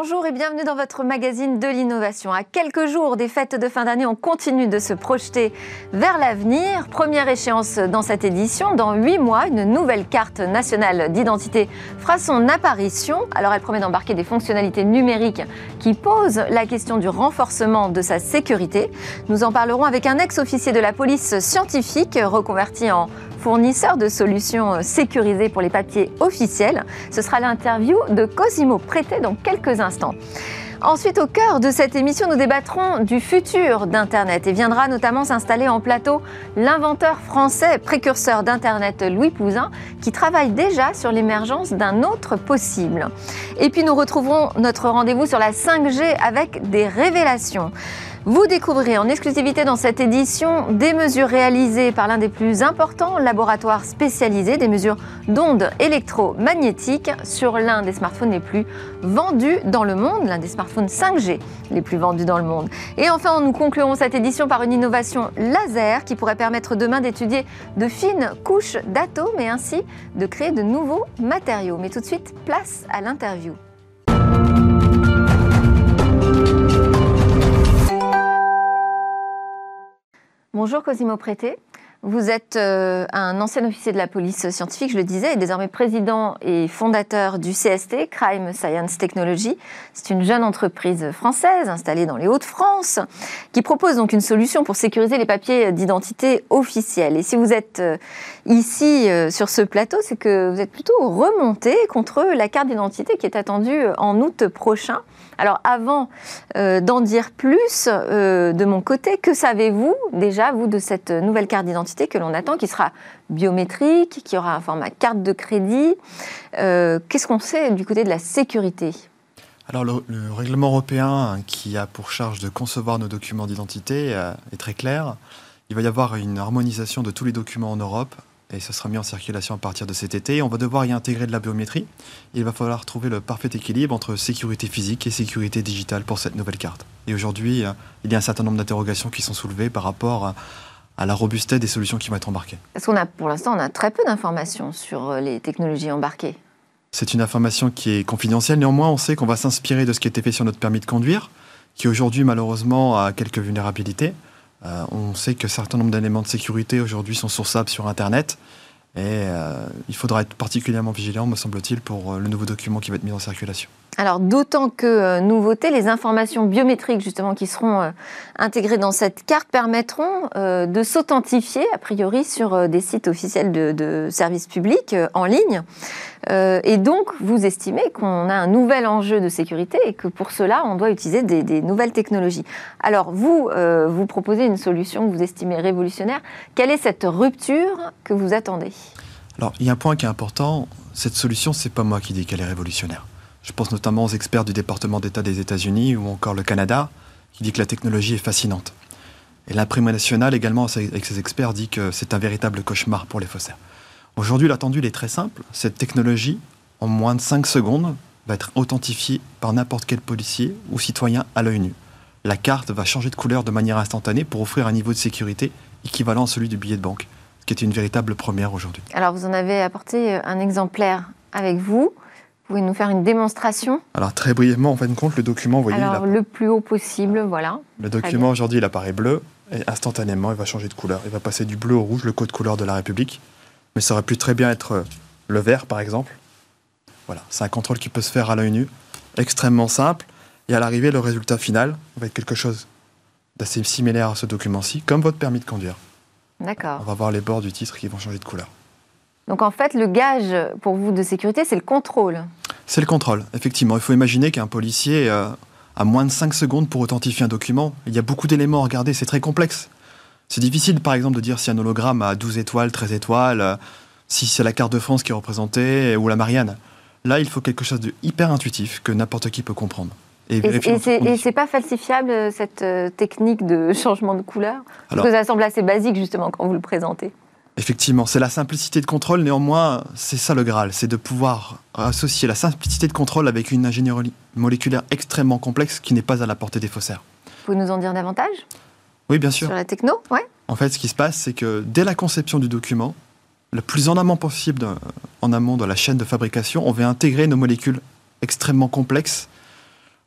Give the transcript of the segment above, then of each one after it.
Bonjour et bienvenue dans votre magazine de l'innovation. À quelques jours des fêtes de fin d'année, on continue de se projeter vers l'avenir. Première échéance dans cette édition, dans huit mois, une nouvelle carte nationale d'identité fera son apparition. Alors elle promet d'embarquer des fonctionnalités numériques qui posent la question du renforcement de sa sécurité. Nous en parlerons avec un ex-officier de la police scientifique reconverti en fournisseur de solutions sécurisées pour les papiers officiels. Ce sera l'interview de Cosimo Prété dans quelques instants. Ensuite, au cœur de cette émission, nous débattrons du futur d'Internet et viendra notamment s'installer en plateau l'inventeur français précurseur d'Internet Louis Pouzin qui travaille déjà sur l'émergence d'un autre possible. Et puis nous retrouverons notre rendez-vous sur la 5G avec des révélations. Vous découvrirez en exclusivité dans cette édition des mesures réalisées par l'un des plus importants laboratoires spécialisés, des mesures d'ondes électromagnétiques sur l'un des smartphones les plus vendus dans le monde, l'un des smartphones 5G les plus vendus dans le monde. Et enfin, nous conclurons cette édition par une innovation laser qui pourrait permettre demain d'étudier de fines couches d'atomes et ainsi de créer de nouveaux matériaux. Mais tout de suite, place à l'interview. Bonjour Cosimo Prété. Vous êtes euh, un ancien officier de la police scientifique, je le disais, et désormais président et fondateur du CST, Crime Science Technology. C'est une jeune entreprise française installée dans les Hauts-de-France qui propose donc une solution pour sécuriser les papiers d'identité officiels. Et si vous êtes euh, ici euh, sur ce plateau, c'est que vous êtes plutôt remonté contre la carte d'identité qui est attendue en août prochain. Alors avant euh, d'en dire plus euh, de mon côté, que savez-vous déjà, vous, de cette nouvelle carte d'identité que l'on attend, qui sera biométrique, qui aura un format carte de crédit euh, Qu'est-ce qu'on sait du côté de la sécurité? Alors le, le, règlement européen qui a pour charge de concevoir nos documents d'identité est très clair. Il va y avoir une harmonisation de tous les documents en Europe et ce sera mis en circulation à partir de cet été. On va devoir y intégrer de la biométrie. Il va falloir trouver le parfait équilibre entre sécurité physique et sécurité digitale pour cette nouvelle carte. Et aujourd'hui, euh, il y a un certain nombre d'interrogations qui sont soulevées par rapport à la robustesse des solutions qui vont être embarquées. Parce qu'on a, pour l'instant, on a très peu d'informations sur euh, les technologies embarquées. C'est une information qui est confidentielle. Néanmoins, on sait qu'on va s'inspirer de ce qui a été fait sur notre permis de conduire, qui aujourd'hui, malheureusement, a quelques vulnérabilités. Euh, on sait que certain nombre d'éléments de sécurité aujourd'hui sont sourçables sur Internet. Et euh, il faudra être particulièrement vigilant, me semble-t-il, pour euh, le nouveau document qui va être mis en circulation. Alors d'autant que euh, nouveauté, les informations biométriques justement qui seront euh, intégrées dans cette carte permettront euh, de s'authentifier a priori sur des sites officiels de, services publics en ligne. et donc vous estimez qu'on a un nouvel enjeu de sécurité et que pour cela on doit utiliser des, des nouvelles technologies. Alors vous, vous proposez une solution que vous estimez révolutionnaire. Quelle est cette rupture que vous attendez? Alors il y a un point qui est important. Cette solution, c'est pas moi qui dis qu'elle est révolutionnaire. Je pense notamment aux experts du département d'État des États-Unis ou encore le Canada, qui dit que la technologie est fascinante. Et l'imprimerie nationale également, avec ses experts, dit que c'est un véritable cauchemar pour les faussaires. Aujourd'hui, l'attendu est très simple. Cette technologie, en moins de 5 secondes, va être authentifiée par n'importe quel policier ou citoyen à l'œil nu. La carte va changer de couleur de manière instantanée pour offrir un niveau de sécurité équivalent à celui du billet de banque, ce qui est une véritable première aujourd'hui. Alors, vous en avez apporté un exemplaire avec vous. Vous pouvez nous faire une démonstration Alors très brièvement, en fin de compte, le document, vous voyez, Alors il a- le plus haut possible, voilà. le document aujourd'hui, il apparaît bleu et instantanément, il va changer de couleur. Il va passer du bleu au rouge, le code couleur de la République. Mais ça aurait pu très bien être euh, le vert, par exemple. Voilà, c'est un contrôle qui peut se faire à l'œil nu, extrêmement simple. Et à l'arrivée, le résultat final va être quelque chose d'assez similaire à ce document-ci, comme votre permis de conduire. On D'accord. va voir les bords du titre qui vont changer de couleur. Donc en fait, le gage pour vous de sécurité, c'est le contrôle. C'est le contrôle, effectivement. Il faut imaginer qu'un policier euh, a moins de 5 secondes pour authentifier un document. Il y a beaucoup d'éléments à regarder, c'est très complexe. C'est difficile, par exemple, de dire si un hologramme a 12 étoiles, 13 étoiles, euh, si c'est la carte de France qui est représentée ou la Marianne. Là, il faut quelque chose de hyper intuitif que n'importe qui peut comprendre. Et, c'est pas falsifiable euh, cette technique de changement de couleur? Parce Alors- que ça semble assez basique justement quand vous le présentez. Effectivement, c'est la simplicité de contrôle. Néanmoins, c'est ça le Graal, c'est de pouvoir associer la simplicité de contrôle avec une ingénierie moléculaire extrêmement complexe qui n'est pas à la portée des faussaires. Vous pouvez nous en dire davantage? Oui, bien sûr. sur la techno Ouais. En fait, ce qui se passe, c'est que dès la conception du document, le plus en amont possible, de- en amont de la chaîne de fabrication, on va intégrer nos molécules extrêmement complexes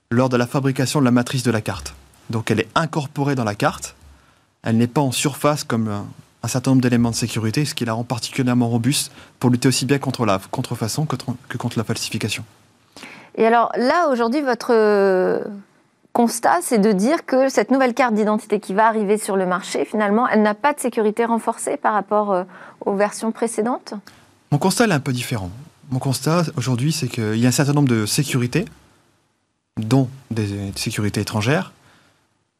lors de la fabrication de la matrice de la carte. Donc elle est incorporée dans la carte, elle n'est pas en surface comme un, certain nombre d'éléments de sécurité, ce qui la rend particulièrement robuste pour lutter aussi bien contre la contrefaçon que, contre la falsification. Et alors là, aujourd'hui, votre constat, c'est de dire que cette nouvelle carte d'identité qui va arriver sur le marché, finalement, elle n'a pas de sécurité renforcée par rapport euh, aux versions précédentes? Mon constat est un peu différent. Mon constat aujourd'hui, c'est qu'il y a un certain nombre de sécurités, dont des sécurités étrangères,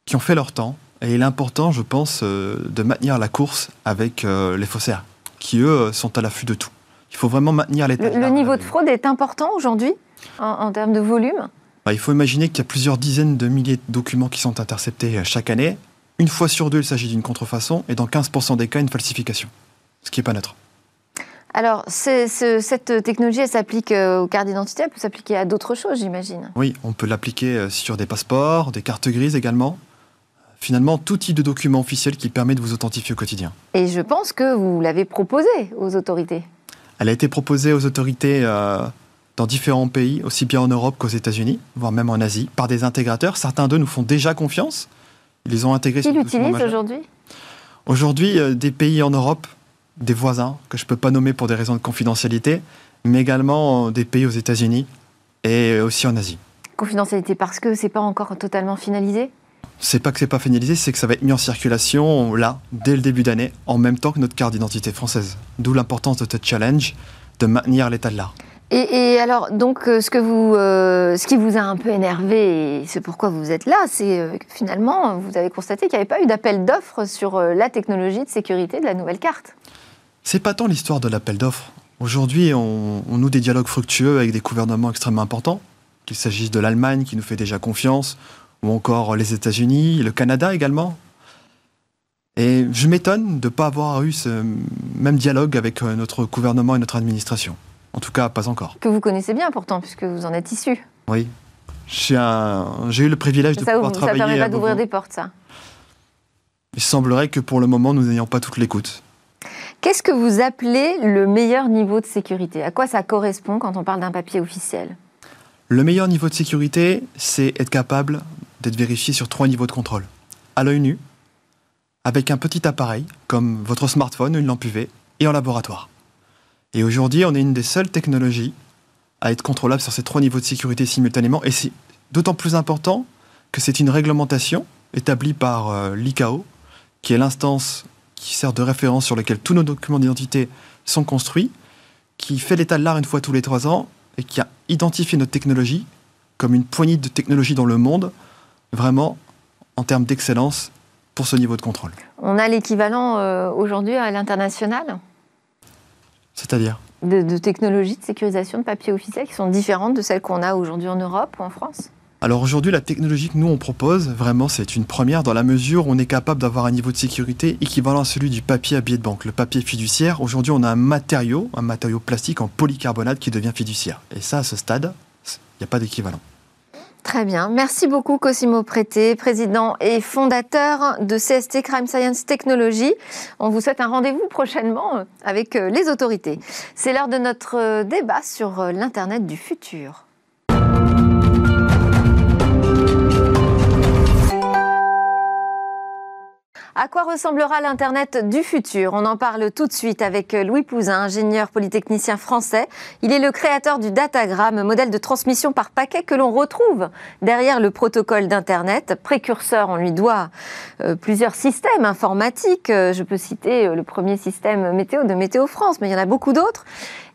qui ont fait leur temps. Et il est important, je pense, euh, de maintenir la course avec euh, les faussaires, qui, eux, sont à l'affût de tout. Il faut vraiment maintenir l'état. Le, le niveau de fraude est important aujourd'hui, en termes de volume? Bah, il faut imaginer qu'il y a plusieurs dizaines de milliers de documents qui sont interceptés euh, chaque année. Une fois sur deux, il s'agit d'une contrefaçon et dans 15% des cas, une falsification. Ce qui n'est pas neutre. Alors, cette technologie, elle s'applique euh, aux cartes d'identité, elle peut s'appliquer à d'autres choses, j'imagine Oui, on peut l'appliquer euh, sur des passeports, des cartes grises également. Finalement, tout type de document officiel qui permet de vous authentifier au quotidien. Et je pense que vous l'avez proposé aux autorités. Elle a été proposée aux autorités dans différents pays, aussi bien en Europe qu'aux États-Unis, voire même en Asie, par des intégrateurs. Certains d'eux nous font déjà confiance. Ils les ont intégrés. Qui l'utilisent aujourd'hui? Aujourd'hui, euh, des pays en Europe, des voisins que je ne peux pas nommer pour des raisons de confidentialité, mais également euh, des pays aux États-Unis et aussi en Asie. Confidentialité parce que c'est pas encore totalement finalisé? C'est pas que c'est pas finalisé, c'est que ça va être mis en circulation là, dès le début d'année, en même temps que notre carte d'identité française. D'où l'importance de ce challenge de maintenir l'état de l'art. Et, alors, donc, euh, ce, que vous, euh, ce qui vous a un peu énervé, et c'est pourquoi vous êtes là, c'est euh, que finalement, vous avez constaté qu'il n'y avait pas eu d'appel d'offres sur la technologie de sécurité de la nouvelle carte. C'est pas tant l'histoire de l'appel d'offres. Aujourd'hui, on, on, noue des dialogues fructueux avec des gouvernements extrêmement importants, qu'il s'agisse de l'Allemagne qui nous fait déjà confiance, ou encore les États-Unis, le Canada également. Et je m'étonne de ne pas avoir eu ce même dialogue avec notre gouvernement et notre administration. En tout cas, pas encore. Que vous connaissez bien pourtant, puisque vous en êtes issu. Oui. J'ai eu le privilège de pouvoir travailler. Ça permet pas d'ouvrir des portes, ça. Il semblerait que pour le moment, nous n'ayons pas toute l'écoute. Qu'est-ce que vous appelez le meilleur niveau de sécurité? À quoi ça correspond quand on parle d'un papier officiel? Le meilleur niveau de sécurité, c'est être capable d'être vérifié sur trois niveaux de contrôle. À l'œil nu, avec un petit appareil, comme votre smartphone ou une lampe UV, et en laboratoire. Et aujourd'hui, on est une des seules technologies à être contrôlable sur ces trois niveaux de sécurité simultanément. Et c'est d'autant plus important que c'est une réglementation établie par euh, l'ICAO, qui est l'instance qui sert de référence sur laquelle tous nos documents d'identité sont construits, qui fait l'état de l'art une fois tous les trois ans et qui a identifié notre technologie comme une poignée de technologies dans le monde, vraiment en termes d'excellence pour ce niveau de contrôle. On a l'équivalent euh, aujourd'hui à l'international c'est-à-dire? De, technologies de sécurisation de papier officiel qui sont différentes de celles qu'on a aujourd'hui en Europe ou en France alors aujourd'hui, la technologie que nous on propose, vraiment, c'est une première dans la mesure où on est capable d'avoir un niveau de sécurité équivalent à celui du papier à billet de banque, le papier fiduciaire. Aujourd'hui, on a un matériau, un matériau plastique en polycarbonate qui devient fiduciaire. Et ça, à ce stade, il n'y a pas d'équivalent. Très bien. Merci beaucoup, Cosimo Prété, président et fondateur de CST Crime Science Technology. On vous souhaite un rendez-vous prochainement avec euh, les autorités. C'est l'heure de notre euh, débat sur euh, l'Internet du futur. À quoi ressemblera l'Internet du futur? On en parle tout de suite avec Louis Pouzin, ingénieur polytechnicien français. Il est le créateur du Datagram, modèle de transmission par paquet que l'on retrouve derrière le protocole d'Internet. Précurseur, on lui doit euh, plusieurs systèmes informatiques. Euh, je peux citer euh, le premier système météo de Météo France, mais il y en a beaucoup d'autres.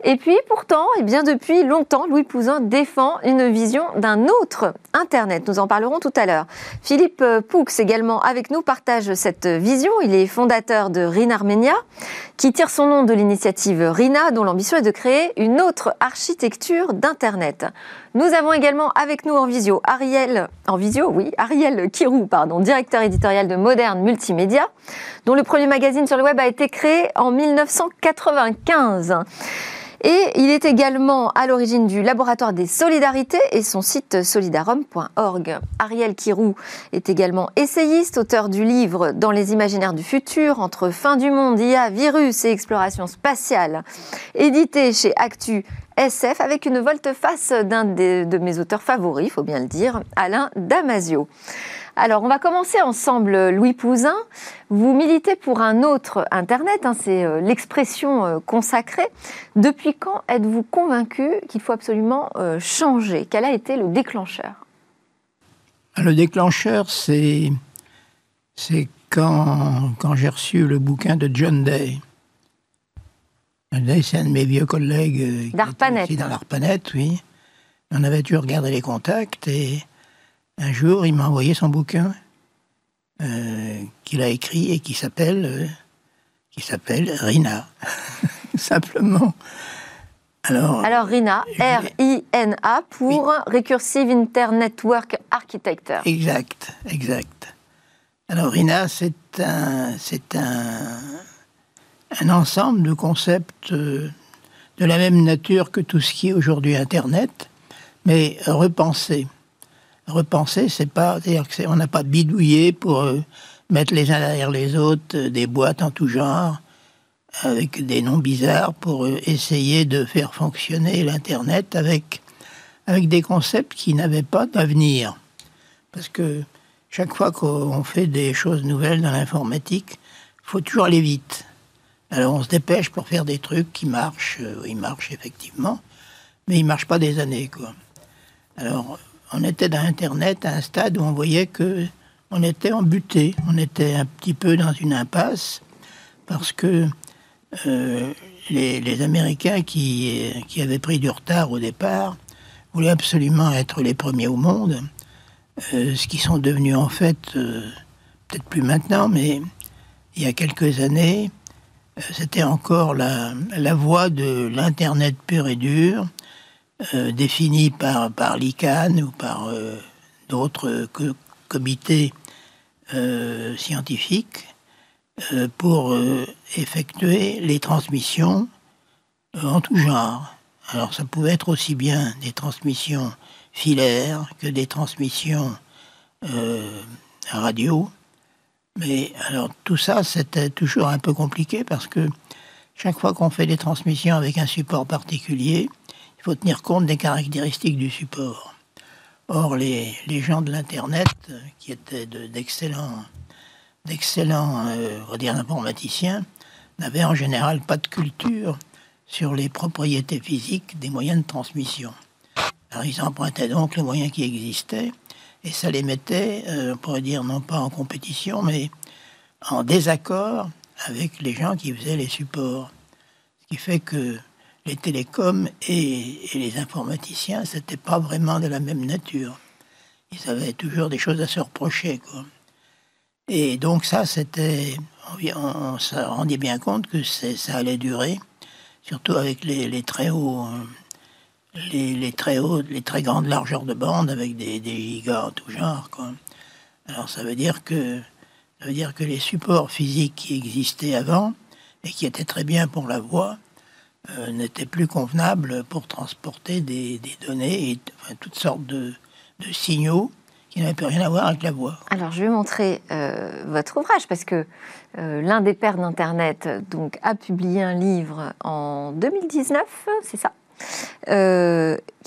Et puis pourtant, et eh bien depuis longtemps, Louis Pouzin défend une vision d'un autre Internet. Nous en parlerons tout à l'heure. Philippe Poux, également avec nous, partage cette vision. Il est fondateur de RIN Armenia, qui tire son nom de l'initiative RINA, dont l'ambition est de créer une autre architecture d'Internet. Nous avons également avec nous en visio Ariel, en visio, oui, Ariel Kirou, pardon, directeur éditorial de Moderne Multimédia, dont le premier magazine sur le web a été créé en 1995. Et il est également à l'origine du Laboratoire des Solidarités et son site solidarum.org. Ariel Kirou est également essayiste, auteur du livre Dans les imaginaires du futur, entre fin du monde, IA, virus et exploration spatiale, édité chez Actu SF avec une volte-face d'un de mes auteurs favoris, il faut bien le dire, Alain Damasio. Alors, on va commencer ensemble, Louis Pouzin. Vous militez pour un autre Internet, hein, c'est euh, l'expression euh, consacrée. Depuis quand êtes-vous convaincu qu'il faut absolument euh, changer? Quel a été le déclencheur? Le déclencheur, c'est, quand j'ai reçu le bouquin de John Day. John Day, c'est un de mes vieux collègues. D'Arpanet. Dans l'Arpanet, oui. On avait dû regarder les contacts et un jour, il m'a envoyé son bouquin euh, qu'il a écrit et qui s'appelle euh, qui s'appelle Rina, simplement. Alors, Alors Rina, R-I-N-A pour Recursive Internetwork Architecture. Exact, exact. Alors Rina, c'est un, c'est un, un ensemble de concepts euh, de la même nature que tout ce qui est aujourd'hui Internet, mais repensé repenser, c'est pas, c'est-à-dire on n'a pas bidouillé pour euh, mettre les uns derrière les autres euh, des boîtes en tout genre avec des noms bizarres pour euh, essayer de faire fonctionner l'internet avec avec des concepts qui n'avaient pas d'avenir, parce que chaque fois qu'on fait des choses nouvelles dans l'informatique, faut toujours aller vite. Alors on se dépêche pour faire des trucs qui marchent, ils marchent effectivement, mais ils marchent pas des années quoi. Alors on était dans Internet à un stade où on voyait que on était embuté, on était un petit peu dans une impasse parce que euh, les, Américains qui, qui, avaient pris du retard au départ voulaient absolument être les premiers au monde, euh, ce qui sont devenus en fait, euh, peut-être plus maintenant, mais il y a quelques années, c'était encore la, la voie de l'Internet pur et dur, euh, définis par, par l'ICANN ou par euh, d'autres comités euh, scientifiques pour effectuer les transmissions en tout genre. Alors ça pouvait être aussi bien des transmissions filaires que des transmissions radio. Mais alors tout ça, c'était toujours un peu compliqué parce que chaque fois qu'on fait des transmissions avec un support particulier, faut tenir compte des caractéristiques du support. Or, les, gens de l'Internet, qui étaient d'excellents d'excellents euh, informaticiens, n'avaient en général pas de culture sur les propriétés physiques des moyens de transmission. Ils empruntaient donc les moyens qui existaient et ça les mettait, euh, on pourrait dire, non pas en compétition, mais en désaccord avec les gens qui faisaient les supports. Ce qui fait que les télécoms et, les informaticiens, c'était pas vraiment de la même nature. Ils avaient toujours des choses à se reprocher, quoi. Et donc ça, c'était, on, se rendait bien compte que ça allait durer, surtout avec les, très hauts, les, très hauts, les très grandes largeurs de bande avec des, gigas en tout genre, quoi. Alors ça veut dire que ça veut dire que les supports physiques qui existaient avant et qui étaient très bien pour la voix euh, n'était plus convenable pour transporter des, données et toutes sortes de, signaux qui n'avaient plus rien à voir avec la voix. Alors, je vais montrer euh, votre ouvrage parce que euh, l'un des pères d'Internet a publié un livre en 2019, c'est ça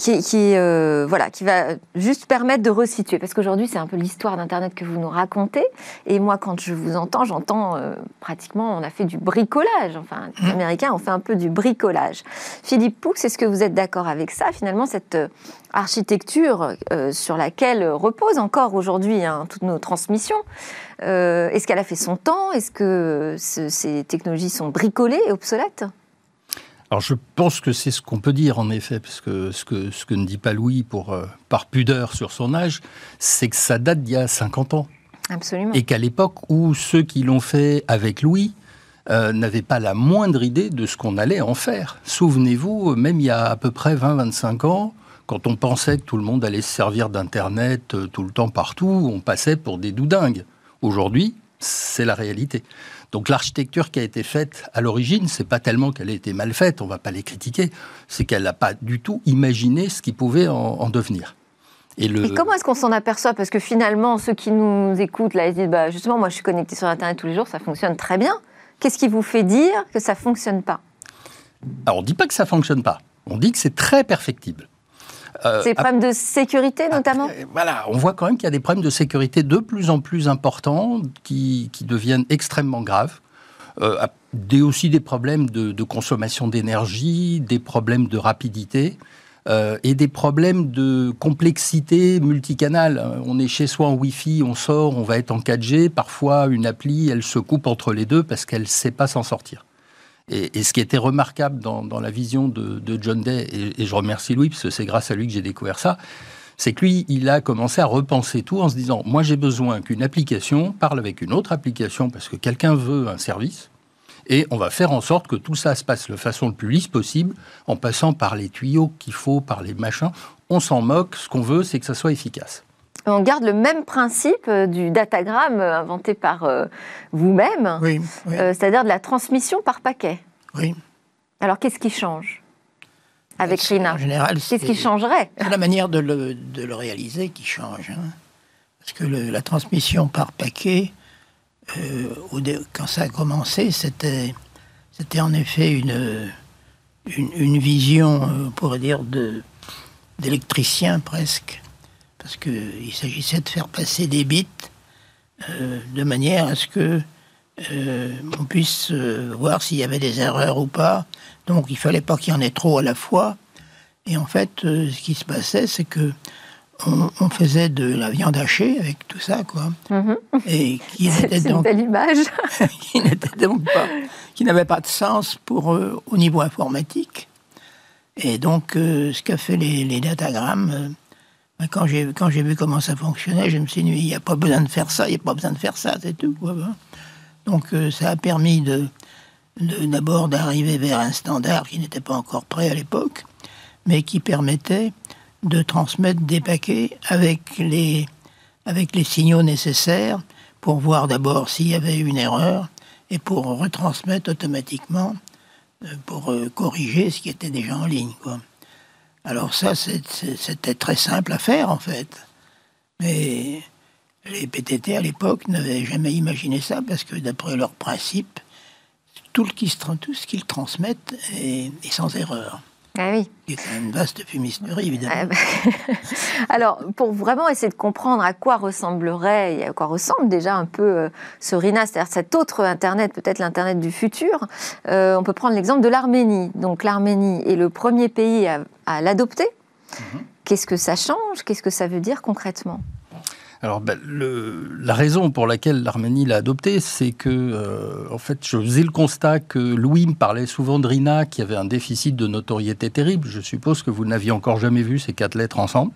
euh, qui, euh, voilà, qui va juste permettre de resituer. Parce qu'aujourd'hui, c'est un peu l'histoire d'Internet que vous nous racontez. Et moi, quand je vous entends, j'entends euh, pratiquement, on a fait du bricolage. Enfin, les mmh. Américains ont fait un peu du bricolage. Philippe Poux, est-ce que vous êtes d'accord avec ça Finalement, cette architecture sur laquelle reposent encore aujourd'hui hein, toutes nos transmissions, est-ce qu'elle a fait son temps? Est-ce que ces technologies sont bricolées et obsolètes? Alors je pense que c'est ce qu'on peut dire en effet, parce que ce que, ce que ne dit pas Louis pour, euh, par pudeur sur son âge, c'est que ça date d'il y a 50 ans. Absolument. Et qu'à l'époque où ceux qui l'ont fait avec Louis euh, n'avaient pas la moindre idée de ce qu'on allait en faire. Souvenez-vous, même il y a à peu près 20-25 ans, quand on pensait que tout le monde allait se servir d'Internet euh, tout le temps partout, on passait pour des doudingues. Aujourd'hui, c'est la réalité. Donc l'architecture qui a été faite à l'origine, c'est pas tellement qu'elle a été mal faite, on va pas les critiquer, c'est qu'elle n'a pas du tout imaginé ce qui pouvait en, devenir. Et, comment est-ce qu'on s'en aperçoit? Parce que finalement, ceux qui nous écoutent, là, ils disent bah, justement, moi je suis connecté sur Internet tous les jours, ça fonctionne très bien. Qu'est-ce qui vous fait dire que ça fonctionne pas? Alors on dit pas que ça fonctionne pas. On dit que c'est très perfectible. Euh, des problèmes de sécurité notamment Voilà, on voit quand même qu'il y a des problèmes de sécurité de plus en plus importants qui, deviennent extrêmement graves. Euh, des, aussi des problèmes de, consommation d'énergie, des problèmes de rapidité. Euh, et des problèmes de complexité multicanale. On est chez soi en Wi-Fi, on sort, on va être en 4G. Parfois, une appli, elle se coupe entre les deux parce qu'elle ne sait pas s'en sortir. Et, ce qui était remarquable dans, la vision de, John Day, et, je remercie Louis, parce que c'est grâce à lui que j'ai découvert ça, c'est que lui, il a commencé à repenser tout en se disant, moi j'ai besoin qu'une application parle avec une autre application parce que quelqu'un veut un service, et on va faire en sorte que tout ça se passe de façon le plus lisse possible, en passant par les tuyaux qu'il faut, par les machins. On s'en moque, ce qu'on veut, c'est que ça soit efficace. On garde le même principe euh, du datagramme euh, inventé par euh, vous-même, oui, c'est-à-dire de la transmission par paquet. Oui. Alors qu'est-ce qui change avec RINA En général, qu'est-ce qui changerait C'est la manière de le, réaliser qui change. Hein. Parce que la transmission par paquet, quand ça a commencé, c'était c'était en effet une, une, vision, on pourrait dire, d'électricien presque parce qu'il s'agissait de faire passer des bits euh, de manière à ce que euh, on puisse euh, voir s'il y avait des erreurs ou pas. Donc il fallait pas qu'il y en ait trop à la fois. Et en fait, ce qui se passait, c'est que on, faisait de la viande hachée avec tout ça, quoi. Mhm. Et qui n'était donc, qui pas, qui n'avait pas de sens pour au niveau informatique. Et donc, ce qu'a fait les, les datagrammes, quand j'ai, quand j'ai vu comment ça fonctionnait, je me suis dit, il n'y a pas besoin de faire ça, il n'y a pas besoin de faire ça, c'est tout. Donc euh, ça a permis d'abord d'arriver vers un standard qui n'était pas encore prêt à l'époque, mais qui permettait de transmettre des paquets avec les, signaux nécessaires pour voir d'abord s'il y avait une erreur et pour retransmettre automatiquement, euh, pour euh, corriger ce qui était déjà en ligne. Alors ça, c'était très simple à faire en fait. Mais les PTT à l'époque n'avaient jamais imaginé ça parce que d'après leurs principes, tout, ce qu'ils transmettent est sans erreur. Ah oui. C'est une vaste fumisterie, évidemment. Ah bah. Alors, pour vraiment essayer de comprendre à quoi ressemblerait, et à quoi ressemble déjà un peu euh, ce RINA, c'est-à-dire cet autre Internet, peut-être l'Internet du futur, euh, on peut prendre l'exemple de l'Arménie. Donc, l'Arménie est le premier pays à, l'adopter. Mhm. Qu'est-ce que ça change? Qu'est-ce que ça veut dire concrètement? Alors, ben, la raison pour laquelle l'Arménie l'a adopté, c'est que, euh, en fait, je faisais le constat que Louis me parlait souvent de Rina, qui avait un déficit de notoriété terrible. Je suppose que vous n'aviez encore jamais vu ces quatre lettres ensemble.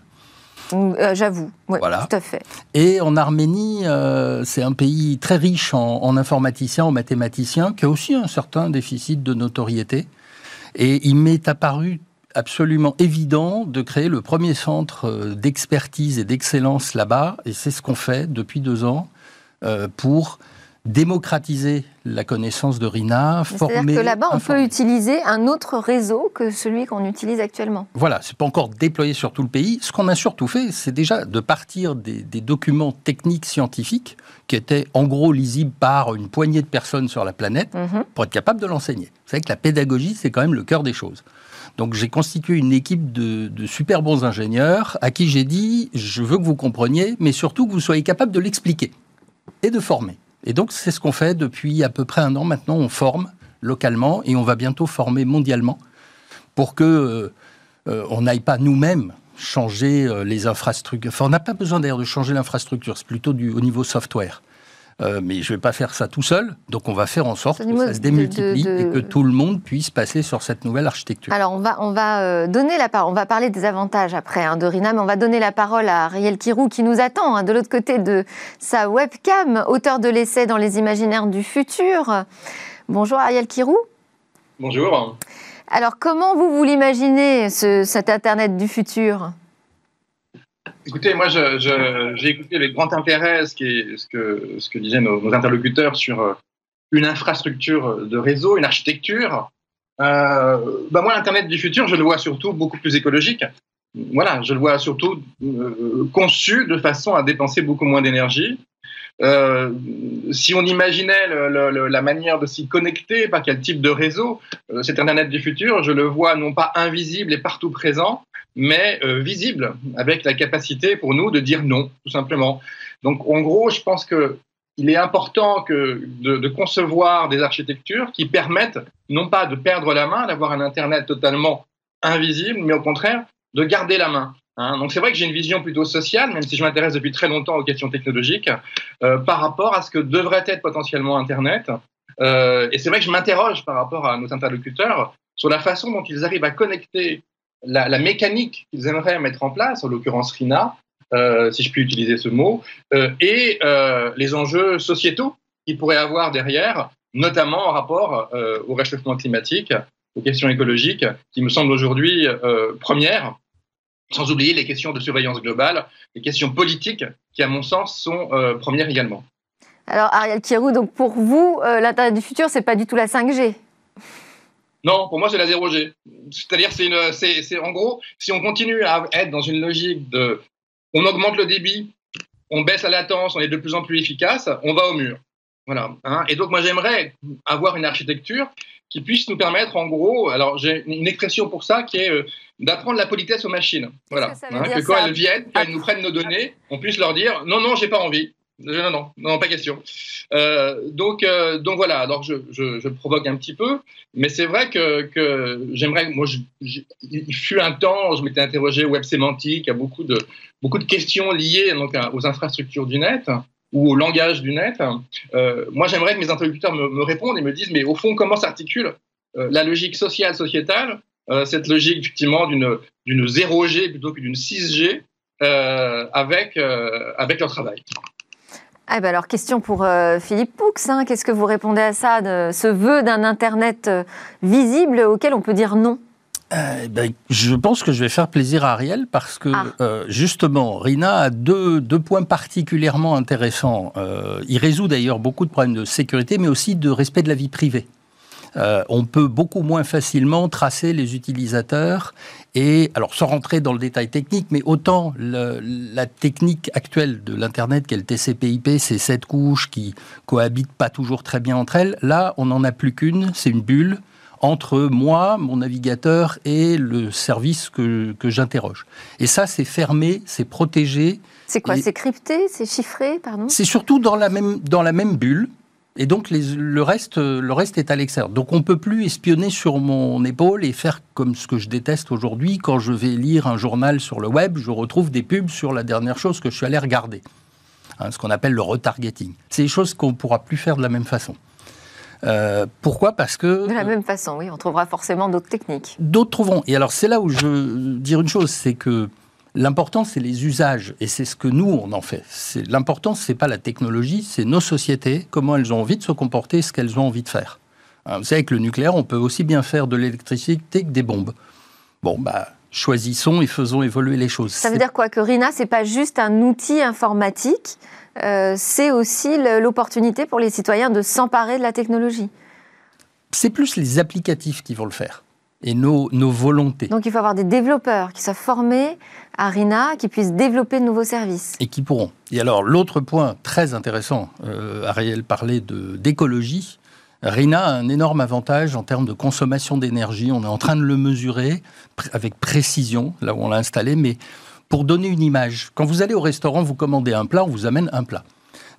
Euh, j'avoue, oui, voilà. tout à fait. Et en Arménie, euh, c'est un pays très riche en, en, informaticiens, en mathématiciens, qui a aussi un certain déficit de notoriété. Et il m'est apparu absolument évident de créer le premier centre euh, d'expertise et d'excellence là-bas, et c'est ce qu'on fait depuis deux ans euh, pour démocratiser la connaissance de RINA, former... C'est-à-dire que là-bas, on peut utiliser un autre réseau que celui qu'on utilise actuellement. Voilà, c'est pas encore déployé sur tout le pays. Ce qu'on a surtout fait, c'est déjà de partir des, documents techniques scientifiques qui étaient en gros lisibles par une poignée de personnes sur la planète mhm. pour être capable de l'enseigner. Vous savez que la pédagogie, c'est quand même le cœur des choses. Donc j'ai constitué une équipe de, super bons ingénieurs à qui j'ai dit, je veux que vous compreniez, mais surtout que vous soyez capable de l'expliquer et de former. Et donc c'est ce qu'on fait depuis à peu près un an maintenant. On forme localement et on va bientôt former mondialement pour que euh, euh, on n'aille pas nous-mêmes changer euh, les infrastructures. Enfin, on n'a pas besoin d'ailleurs de changer l'infrastructure, c'est plutôt du, au niveau software. Euh, mais je ne vais pas faire ça tout seul. Donc, on va faire en sorte que ça se démultiplie et que tout le monde puisse passer sur cette nouvelle architecture. Alors, on va, on va euh, donner la parole. On va parler des avantages après hein, de Rina, mais on va donner la parole à Ariel Kirou qui nous attend hein, de l'autre côté de sa webcam, auteur de l'essai dans les imaginaires du futur. Bonjour Ariel Kirou. Bonjour. Alors, comment vous, vous l'imaginez, cet Internet du futur? Écoutez, moi, j'ai écouté avec grand intérêt ce, que, ce que disaient nos, interlocuteurs sur euh, une infrastructure de réseau, une architecture. Euh, bah moi, l'Internet du futur, je le vois surtout beaucoup plus écologique. Voilà, je le vois surtout euh, conçu de façon à dépenser beaucoup moins d'énergie. Euh, si on imaginait la manière de s'y connecter, par quel type de réseau, euh, cet Internet du futur, je le vois non pas invisible et partout présent, mais euh, visible, avec la capacité pour nous de dire non, tout simplement. Donc en gros, je pense que il est important de, concevoir des architectures qui permettent non pas de perdre la main, d'avoir un Internet totalement invisible, mais au contraire de garder la main. Hein, donc c'est vrai que j'ai une vision plutôt sociale, même si je m'intéresse depuis très longtemps aux questions technologiques, euh, par rapport à ce que devrait être potentiellement Internet. Euh, et c'est vrai que je m'interroge par rapport à nos interlocuteurs sur la façon dont ils arrivent à connecter la, mécanique qu'ils aimeraient mettre en place, en l'occurrence RINA, euh, si je puis utiliser ce mot, et les enjeux sociétaux qu'ils pourraient avoir derrière, notamment en rapport au réchauffement climatique, aux questions écologiques, qui me semblent aujourd'hui premières sans oublier les questions de surveillance globale, les questions politiques qui, à mon sens, sont euh, premières également. Alors, Ariel Kirou, donc pour vous, euh, l'Internet du futur, c'est pas du tout la 5G Non, pour moi, c'est la 0G. C'est-à-dire, c'est en gros, si on continue à être dans une logique de on augmente le débit, on baisse la latence, on est de plus en plus efficace, on va au mur. Voilà. Hein. Et donc, moi, j'aimerais avoir une architecture qui puisse nous permettre, en gros, alors j'ai une expression pour ça qui est euh, d'apprendre la politesse aux machines. Voilà. Hein, que quand elles viennent, quand elles nous prennent nos données, on puisse leur dire non, non, j'ai pas envie. Non, non, non, pas question. Euh, donc, euh, donc voilà. Alors je, je, je, provoque un petit peu, mais c'est vrai que, que j'aimerais. Moi, je, il fut un temps, je m'étais interrogé web sémantique, à beaucoup de beaucoup de questions liées donc aux infrastructures du net ou au langage du net. Euh, moi, j'aimerais que mes interlocuteurs me, répondent et me disent, mais au fond, comment s'articule euh, la logique sociale, sociétale, euh, cette logique effectivement d'une d'une 0G plutôt que d'une 6G euh, avec avec leur travail. Ah ben alors, question pour Philippe Poux. Hein. Qu'est-ce que vous répondez à ça, ce vœu d'un Internet visible auquel on peut dire non? Euh, ben, je pense que je vais faire plaisir à Ariel parce que ah. euh, justement, Rina a deux, deux, points particulièrement intéressants. Euh, il résout d'ailleurs beaucoup de problèmes de sécurité, mais aussi de respect de la vie privée. Euh, on peut beaucoup moins facilement tracer les utilisateurs et, alors sans rentrer dans le détail technique, mais autant le, la technique actuelle de l'Internet qu'est le TCP/IP, ces sept couches qui cohabitent pas toujours très bien entre elles, là on n'en a plus qu'une, c'est une bulle entre moi, mon navigateur et le service que, que j'interroge. Et ça, c'est fermé, c'est protégé. C'est quoi C'est crypté C'est chiffré Pardon? C'est surtout dans la même, dans la même bulle. Et donc les, le, reste, le reste est à l'extérieur. Donc on ne peut plus espionner sur mon épaule et faire comme ce que je déteste aujourd'hui. Quand je vais lire un journal sur le web, je retrouve des pubs sur la dernière chose que je suis allé regarder. Hein, ce qu'on appelle le retargeting. C'est des choses qu'on ne pourra plus faire de la même façon. Euh, pourquoi? Parce que... De la même façon, oui, on trouvera forcément d'autres techniques. D'autres trouveront. Et alors c'est là où je veux dire une chose, c'est que l'important c'est les usages, et c'est ce que nous on en fait. L'important c'est pas la technologie, c'est nos sociétés, comment elles ont envie de se comporter, ce qu'elles ont envie de faire. Hein, vous savez, avec le nucléaire, on peut aussi bien faire de l'électricité que des bombes. Bon, bah, choisissons et faisons évoluer les choses. Ça veut dire quoi? Que RINA, c'est pas juste un outil informatique, euh, c'est aussi l'opportunité pour les citoyens de s'emparer de la technologie. C'est plus les applicatifs qui vont le faire et nos, nos, volontés. Donc il faut avoir des développeurs qui soient formés à RINA, qui puissent développer de nouveaux services. Et qui pourront. Et alors l'autre point très intéressant, euh, Ariel parlait d'écologie. RINA a un énorme avantage en termes de consommation d'énergie. On est en train de le mesurer avec précision, là où on l'a installé, mais pour donner une image, quand vous allez au restaurant, vous commandez un plat, on vous amène un plat.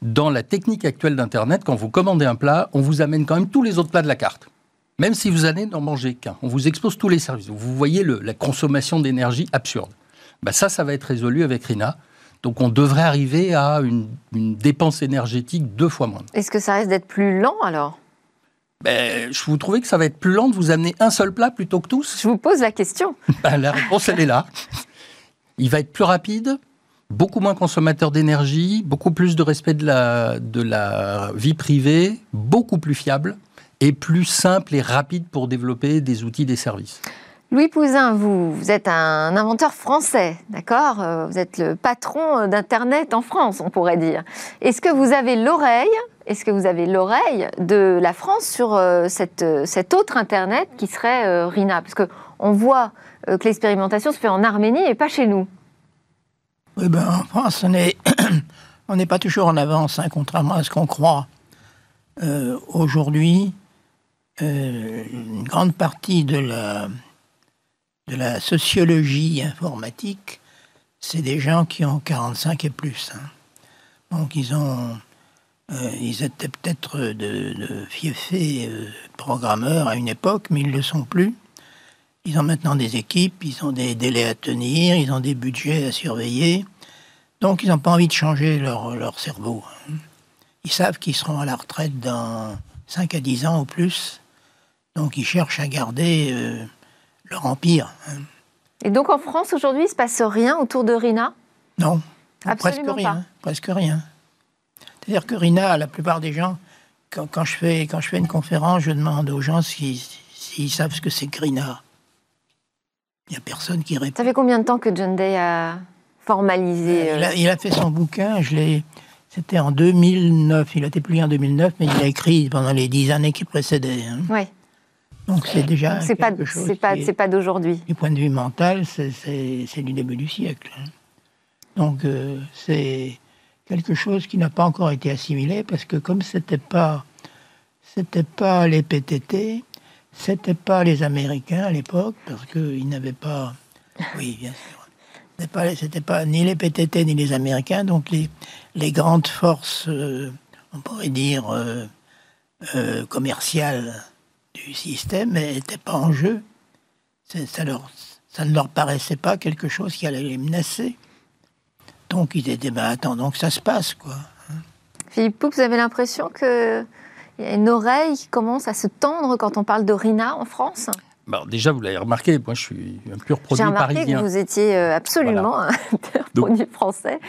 Dans la technique actuelle d'Internet, quand vous commandez un plat, on vous amène quand même tous les autres plats de la carte. Même si vous allez n'en manger qu'un. On vous expose tous les services. Vous voyez le, la consommation d'énergie absurde. Ben ça, ça va être résolu avec RINA. Donc on devrait arriver à une, une dépense énergétique deux fois moins. Est-ce que ça risque d'être plus lent alors? Ben, je vous trouvez que ça va être plus lent de vous amener un seul plat plutôt que tous Je vous pose la question. Ben, la réponse, elle est là. Il va être plus rapide, beaucoup moins consommateur d'énergie, beaucoup plus de respect de la, vie privée, beaucoup plus fiable et plus simple et rapide pour développer des outils, des services. Louis Pouzin, vous, vous êtes un inventeur français, d'accord? Euh, Vous êtes le patron d'Internet en France, on pourrait dire. Est-ce que vous avez l'oreille est-ce que vous avez l'oreille de la France sur euh, cette, euh, cet autre Internet qui serait RINA? Parce qu'on voit que l'expérimentation se fait en Arménie et pas chez nous. Oui, ben, en France, on est, on n'est pas toujours en avance, hein, contrairement à ce qu'on croit. Euh, aujourd'hui, euh, une grande partie de la, sociologie informatique, c'est des gens qui ont 45 et plus. Hein. Donc ils ont, euh, ils étaient peut-être de, de fiefés programmeurs à une époque, mais ils ne le sont plus. Ils ont maintenant des équipes, ils ont des délais à tenir, ils ont des budgets à surveiller. Donc ils n'ont pas envie de changer leur, leur cerveau. Ils savent qu'ils seront à la retraite dans 5 à 10 ans ou plus. Donc ils cherchent à garder euh, leur empire. Et donc en France aujourd'hui, il ne se passe rien autour de Rina? Non, presque rien. Presque rien. C'est-à-dire que Rina, la plupart des gens, quand, je fais, quand je fais une conférence, je demande aux gens s'ils savent ce que c'est que Rina. Il n'y a personne qui répond. Ça fait combien de temps que John Day a formalisé euh, il, a, fait son bouquin, je l'ai. C'était en 2009, il a été publié en 2009, mais il a écrit pendant les dix années qui précédaient. Hein. Oui. Donc c'est déjà c'est pas, C'est pas, c'est pas d'aujourd'hui. Du point de vue mental, c'est du début du siècle. Hein. Donc euh, c'est quelque chose qui n'a pas encore été assimilé parce que comme c'était pas c'était pas les PTT, c'était pas les Américains à l'époque, parce qu'ils n'avaient pas. Oui, bien sûr. C'était pas, pas, ni les PTT ni les Américains, donc les, les grandes forces, euh, on pourrait dire, euh, euh, commerciales du système n'étaient pas en jeu. Ça, leur, ça ne leur paraissait pas quelque chose qui allait les menacer. Donc ils étaient, ben attends, donc ça se passe, quoi. Philippe Poupe, vous avez l'impression que il y a une oreille qui commence à se tendre quand on parle de Rina en France déjà, vous l'avez remarqué, moi je suis un pur produit parisien. J'ai remarqué que vous étiez euh, absolument un produit français.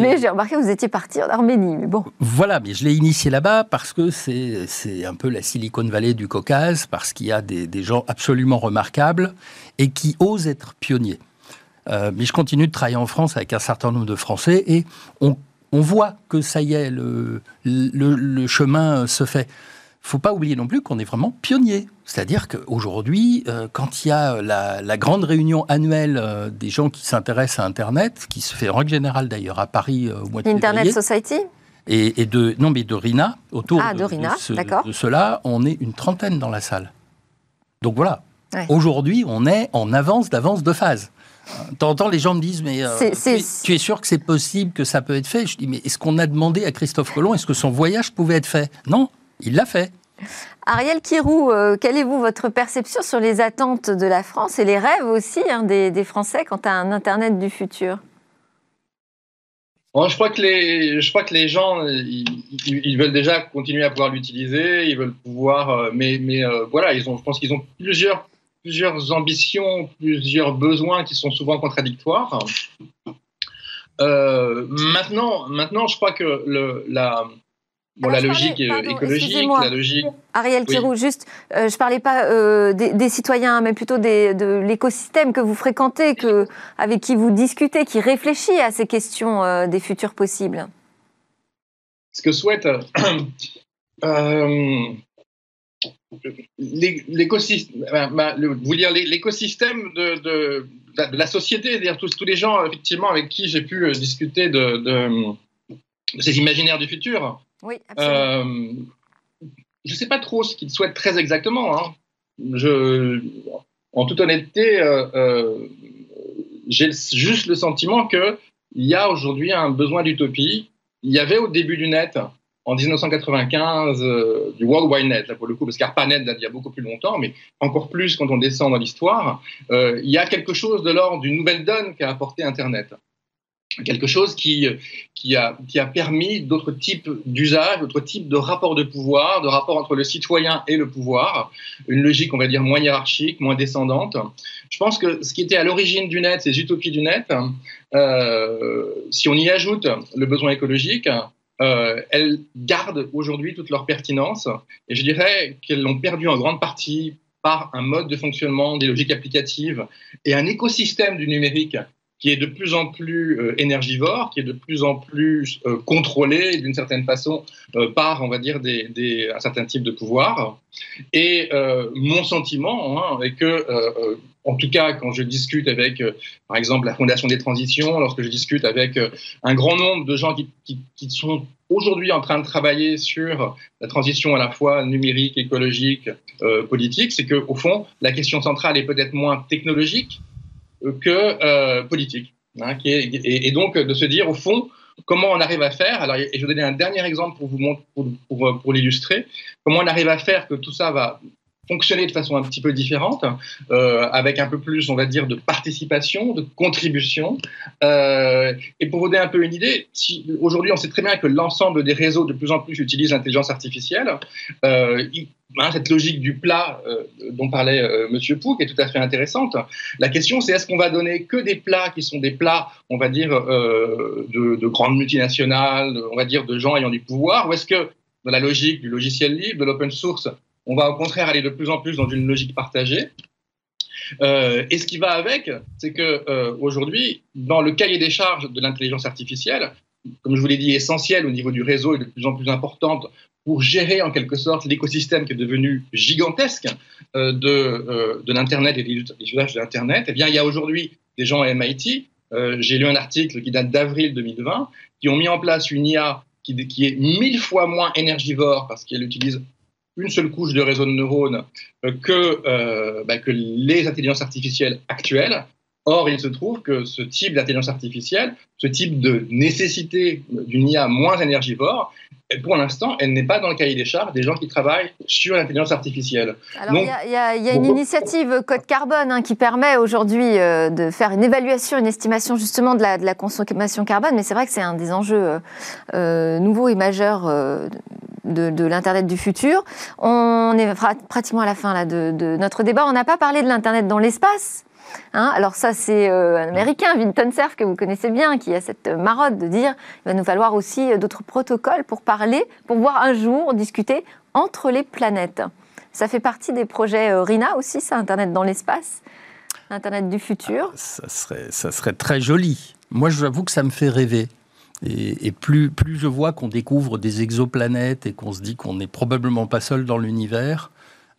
Mais j'ai remarqué que vous étiez parti en Arménie. Mais bon. Voilà, mais je l'ai initié là-bas parce que c'est, c'est un peu la Silicon Valley du Caucase, parce qu'il y a des, des gens absolument remarquables et qui osent être pionniers. Euh, mais je continue de travailler en France avec un certain nombre de Français et on on voit que ça y est, le, le, chemin se fait. Il faut pas oublier non plus qu'on est vraiment pionnier. C'est-à-dire qu'aujourd'hui, euh, quand il y a la, grande réunion annuelle euh, des gens qui s'intéressent à Internet, qui se fait en règle générale d'ailleurs à Paris euh, au mois de Internet Society? Et, de non mais de Rina autour ah, de, Rina, de, cela, on est une trentaine dans la salle. Donc voilà. Aujourd'hui, on est en avance d'avance de phase. T'entends, les gens me disent, mais euh, tu, es sûr que c'est possible, que ça peut être fait? Je dis, mais est-ce qu'on a demandé à Christophe Colomb, est-ce que son voyage pouvait être fait? Non, il l'a fait. Ariel Kirou, euh, quelle est vous votre perception sur les attentes de la France et les rêves aussi hein, des, Français quant à un Internet du futur? Je crois que les, je crois que les gens, ils, veulent déjà continuer à pouvoir l'utiliser, ils veulent pouvoir, euh, mais, mais voilà, ils ont, je pense qu'ils ont plusieurs plusieurs ambitions, plusieurs besoins qui sont souvent contradictoires. Euh, maintenant, maintenant, je crois que le, la, Bon, la logique écologique, la logique. Ariel Kirou, juste, euh, je ne parlais pas euh, des, citoyens, mais plutôt des, de l'écosystème que vous fréquentez, que, avec qui vous discutez, qui réfléchit à ces questions des futurs possibles. Ce que souhaite l'écosystème, vous dire l'écosystème de, de, la société, c'est-à-dire tous, tous les gens effectivement avec qui j'ai pu euh, discuter de, de, ces imaginaires du futur. Oui, absolument. Euh, je ne sais pas trop ce qu'ils souhaitent très exactement. Hein. Je, en toute honnêteté, euh, j'ai juste le sentiment qu'il y a aujourd'hui un besoin d'utopie. Il y avait au début du net en 1995 euh, du World Wide Net, là pour le coup, parce qu'ARPANET date il y a beaucoup plus longtemps, mais encore plus quand on descend dans l'histoire, euh, il y a quelque chose de l'ordre d'une nouvelle donne qu'a apporté Internet. Quelque chose qui, a permis d'autres types d'usages, d'autres types de rapports de pouvoir, de rapports entre le citoyen et le pouvoir, une logique, on va dire, moins hiérarchique, moins descendante. Je pense que ce qui était à l'origine du net, ces utopies du net, euh, si on y ajoute le besoin écologique, euh, elles gardent aujourd'hui toute leur pertinence. Et je dirais qu'elles l'ont perdu en grande partie par un mode de fonctionnement des logiques applicatives et un écosystème du numérique qui est de plus en plus euh, énergivore, qui est de plus en plus euh, contrôlé d'une certaine façon euh, par, on va dire, des, des, un certain type de pouvoir. Et mon sentiment hein, est que, en tout cas, quand je discute avec, par exemple, la Fondation des transitions, lorsque je discute avec un grand nombre de gens qui, qui, qui sont aujourd'hui en train de travailler sur la transition à la fois numérique, écologique, politique, c'est qu'au fond, la question centrale est peut-être moins technologique, que euh, politique. Hein, qui est, et, donc de se dire au fond comment on arrive à faire. Alors, et je vais donner un dernier exemple pour vous montrer, pour, pour, pour l'illustrer. Comment on arrive à faire que tout ça va fonctionner de façon un petit peu différente, euh, avec un peu plus, on va dire, de participation, de contribution. Euh, et pour vous donner un peu une idée, si, aujourd'hui, on sait très bien que l'ensemble des réseaux de plus en plus utilisent l'intelligence artificielle. Euh, Hein, cette logique du plat euh, dont parlait euh, Monsieur Pou, qui est tout à fait intéressante. La question, c'est est-ce qu'on va donner que des plats qui sont des plats, on va dire, euh, de, de, grandes multinationales, on va dire, de gens ayant du pouvoir, ou est-ce que dans la logique du logiciel libre, de l'open source, on va au contraire aller de plus en plus dans une logique partagée. Euh, et ce qui va avec, c'est que euh, aujourd'hui, dans le cahier des charges de l'intelligence artificielle, comme je vous l'ai dit, essentiel au niveau du réseau et de plus en plus importante pour gérer en quelque sorte l'écosystème qui est devenu gigantesque euh, de, l'Internet et des usages de l'Internet, eh bien, il y a aujourd'hui des gens à MIT, j'ai lu un article qui date d'avril 2020, qui ont mis en place une IA qui, qui est mille fois moins énergivore parce qu'elle utilise une seule couche de réseau de neurones que, bah, que les intelligences artificielles actuelles. Or, il se trouve que ce type d'intelligence artificielle, ce type de nécessité d'une IA moins énergivore, et pour l'instant, elle n'est pas dans le cahier des charges des gens qui travaillent sur l'intelligence artificielle. Alors, il y, y, a une initiative Code Carbone hein, qui permet aujourd'hui euh, de faire une évaluation, une estimation justement de la, de la consommation carbone, mais c'est vrai que c'est un des enjeux euh, euh nouveaux et majeurs euh, de, l'Internet du futur. On est pratiquement à la fin là, de, notre débat. On n'a pas parlé de l'Internet dans l'espace. Hein, alors ça, c'est euh, un Américain, Vinton Cerf, que vous connaissez bien, qui a cette marode de dire il va nous falloir aussi euh, d'autres protocoles pour parler, pour voir un jour discuter entre les planètes. Ça fait partie des projets euh, RINA aussi, ça, Internet dans l'espace, Internet du futur. Ah, ça, serait, ça serait très joli. Moi, je vous avoue que ça me fait rêver. Et, et plus, plus je vois qu'on découvre des exoplanètes et qu'on se dit qu'on n'est probablement pas seul dans l'univers,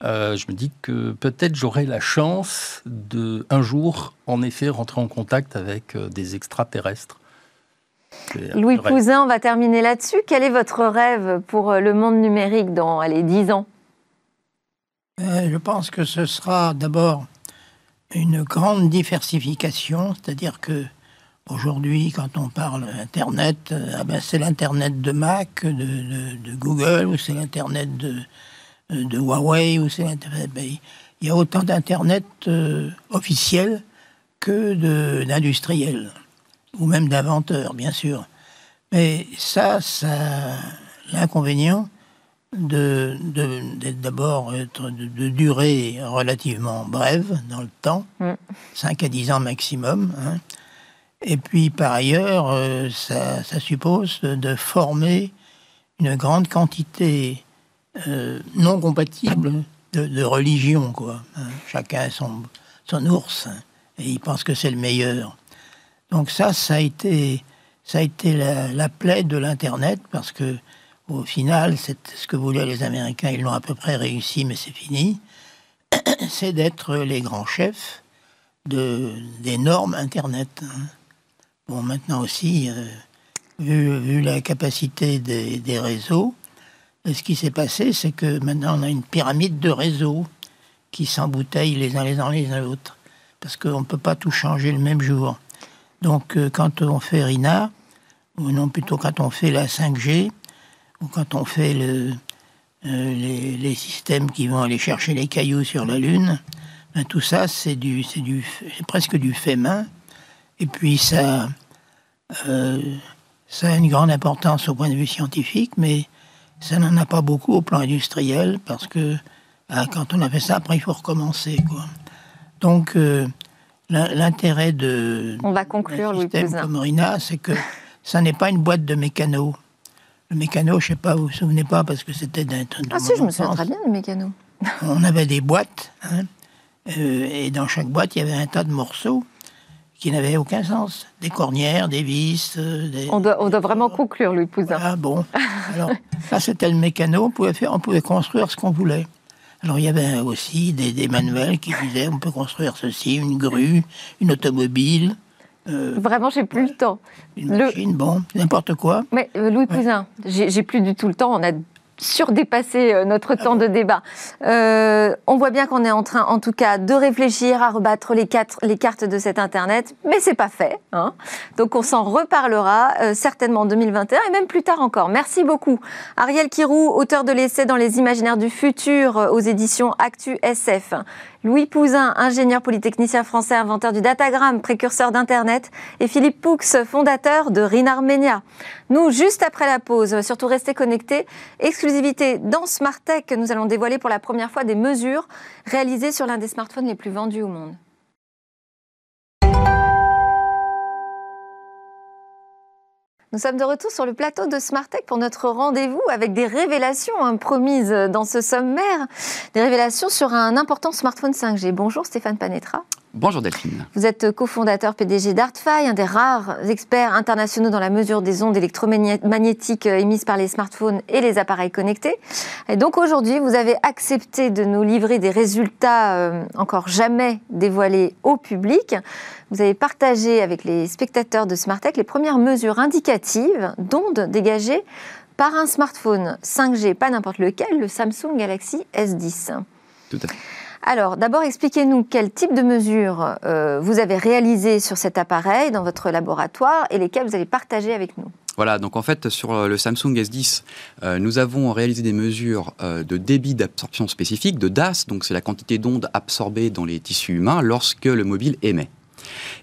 euh, je me dis que peut-être j'aurai la chance de un jour, en effet, rentrer en contact avec euh, des extraterrestres. Louis Pouzin, on va terminer là-dessus. Quel est votre rêve pour euh, le monde numérique dans les 10 ans? Je pense que ce sera d'abord une grande diversification, c'est-à-dire que aujourd'hui, quand on parle Internet, ah ben c'est l'Internet de Mac, de, de Google, ou c'est l'Internet de, de Huawei, ou c'est ben, il y a autant d'Internet euh, officiels que d'industriels, ou même d'inventeurs, bien sûr. Mais ça, ça a l'inconvénient de, d'abord être de, durée relativement brève dans le temps, 5 mm. à 10 ans maximum. Hein. Et puis par ailleurs, euh, ça, suppose de former une grande quantité euh, non compatible de, religion, quoi. Hein. Chacun son, son ours hein, et il pense que c'est le meilleur. Donc ça, ça a été, ça a été la, plaie de l'Internet parce que au final, c'est ce que voulaient les Américains, ils l'ont à peu près réussi, mais c'est fini. c'est d'être les grands chefs de, des normes Internet. Hein. Bon, maintenant aussi, euh, vu, la capacité des, des réseaux, et ce qui s'est passé, c'est que maintenant on a une pyramide de réseaux qui s'embouteillent les uns les uns les autres. Parce qu'on ne peut pas tout changer le même jour. Donc euh, quand on fait RINA, ou non plutôt quand on fait la 5G, ou quand on fait le, euh, les, systèmes qui vont aller chercher les cailloux sur la Lune, ben, tout ça c'est presque du fait main. Et puis ça, euh, ça a une grande importance au point de vue scientifique, mais ça n'en a pas beaucoup au plan industriel parce que ah, quand on a fait ça, après il faut recommencer. Quoi. Donc euh, l'intérêt de on va conclure Louis comme RINA, c'est que ça n'est pas une boîte de mécano. Le mécano, je sais pas, vous vous souvenez pas parce que c'était d'un. Ah si, je me souviens très bien du mécano. on avait des boîtes, hein, euh, et dans chaque boîte il y avait un tas de morceaux qui n'avaient aucun sens. Des cornières, des vis. euh, des... On doit, on doit vraiment conclure, Louis Pouzin. Ah bon. Alors, là, c'était le mécano, on pouvait, faire, on pouvait construire ce qu'on voulait. Alors, il y avait aussi des, des manuels qui disaient on peut construire ceci, une grue, une automobile, euh, Vraiment, j'ai plus le temps. une Le- machine, bon, n'importe quoi. Mais euh, Louis Pouzin, j'ai j'ai plus du tout le temps. On a surdépassé euh, notre temps de débat. Euh, on voit bien qu'on est en train, en tout cas, de réfléchir à rebattre les, cartes de cet Internet, mais c'est pas fait. hein. Donc on s'en reparlera euh, certainement en 2021 et même plus tard encore. Merci beaucoup. Ariel Kirou, auteur de l'essai dans les imaginaires du futur euh, aux éditions Actu SF. Louis Pouzin, ingénieur polytechnicien français, inventeur du datagramme, précurseur d'Internet, et Philippe Poux, fondateur de Rinar Media. Nous, juste après la pause, surtout restez connectés. Exclusivité dans Smart Tech, nous allons dévoiler pour la première fois des mesures réalisées sur l'un des smartphones les plus vendus au monde. Nous sommes de retour sur le plateau de Smartech pour notre rendez-vous avec des révélations hein, promises dans ce sommaire, des révélations sur un important smartphone 5G. Bonjour Stéphane Panetra. Bonjour Delphine. Vous êtes cofondateur PDG d'ArtFi, un des rares experts internationaux dans la mesure des ondes électromagnétiques émises par les smartphones et les appareils connectés. Et donc aujourd'hui, vous avez accepté de nous livrer des résultats euh, encore jamais dévoilés au public. Vous avez partagé avec les spectateurs de Smartech les premières mesures indicatives d'ondes dégagées par un smartphone 5G, pas n'importe lequel, le Samsung Galaxy S10. Tout à fait. Alors, d'abord, expliquez-nous quel type de mesures euh, vous avez réalisées sur cet appareil dans votre laboratoire et lesquelles vous allez partager avec nous. Voilà, donc en fait, sur le Samsung S10, euh, nous avons réalisé des mesures euh, de débit d'absorption spécifique, de DAS, donc c'est la quantité d'ondes absorbées dans les tissus humains lorsque le mobile émet.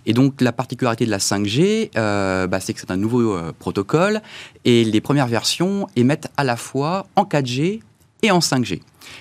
Et donc la particularité de la 5G, euh, bah, c'est que c'est un nouveau euh, protocole et les premières versions émettent à la fois en 4G et en 5G.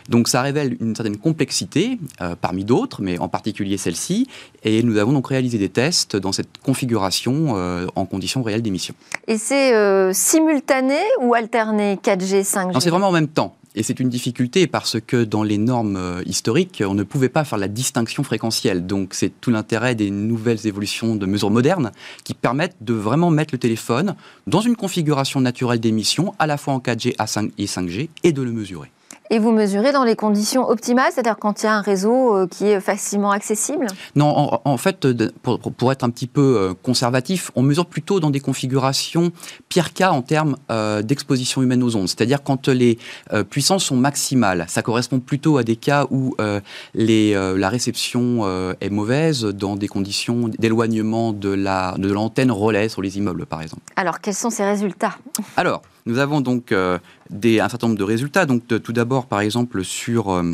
Donc ça révèle une certaine complexité euh, parmi d'autres, mais en particulier celle-ci. Et nous avons donc réalisé des tests dans cette configuration euh, en conditions réelles d'émission. Et c'est euh, simultané ou alterné 4G, 5G Non, c'est vraiment en même temps. Et c'est une difficulté parce que dans les normes euh, historiques, on ne pouvait pas faire la distinction fréquentielle. Donc c'est tout l'intérêt des nouvelles évolutions de mesures modernes qui permettent de vraiment mettre le téléphone dans une configuration naturelle d'émission, à la fois en 4G à 5 et 5G, et de le mesurer. Et vous mesurez dans les conditions optimales, c'est-à-dire quand il y a un réseau euh, qui est facilement accessible Non, en, en fait, de- pour, être un petit peu euh, conservatif, on mesure plutôt dans des configurations pire cas en termes euh, d'exposition humaine aux ondes. C'est-à-dire quand les euh, puissances sont maximales. Ça correspond plutôt à des cas où euh, les, euh, la réception euh, est mauvaise dans des conditions d'éloignement de la de l'antenne relais sur les immeubles, par exemple. Alors, quels sont ces résultats? Alors, nous avons donc euh, un certain nombre de résultats. Donc, tout d'abord, par exemple, sur euh,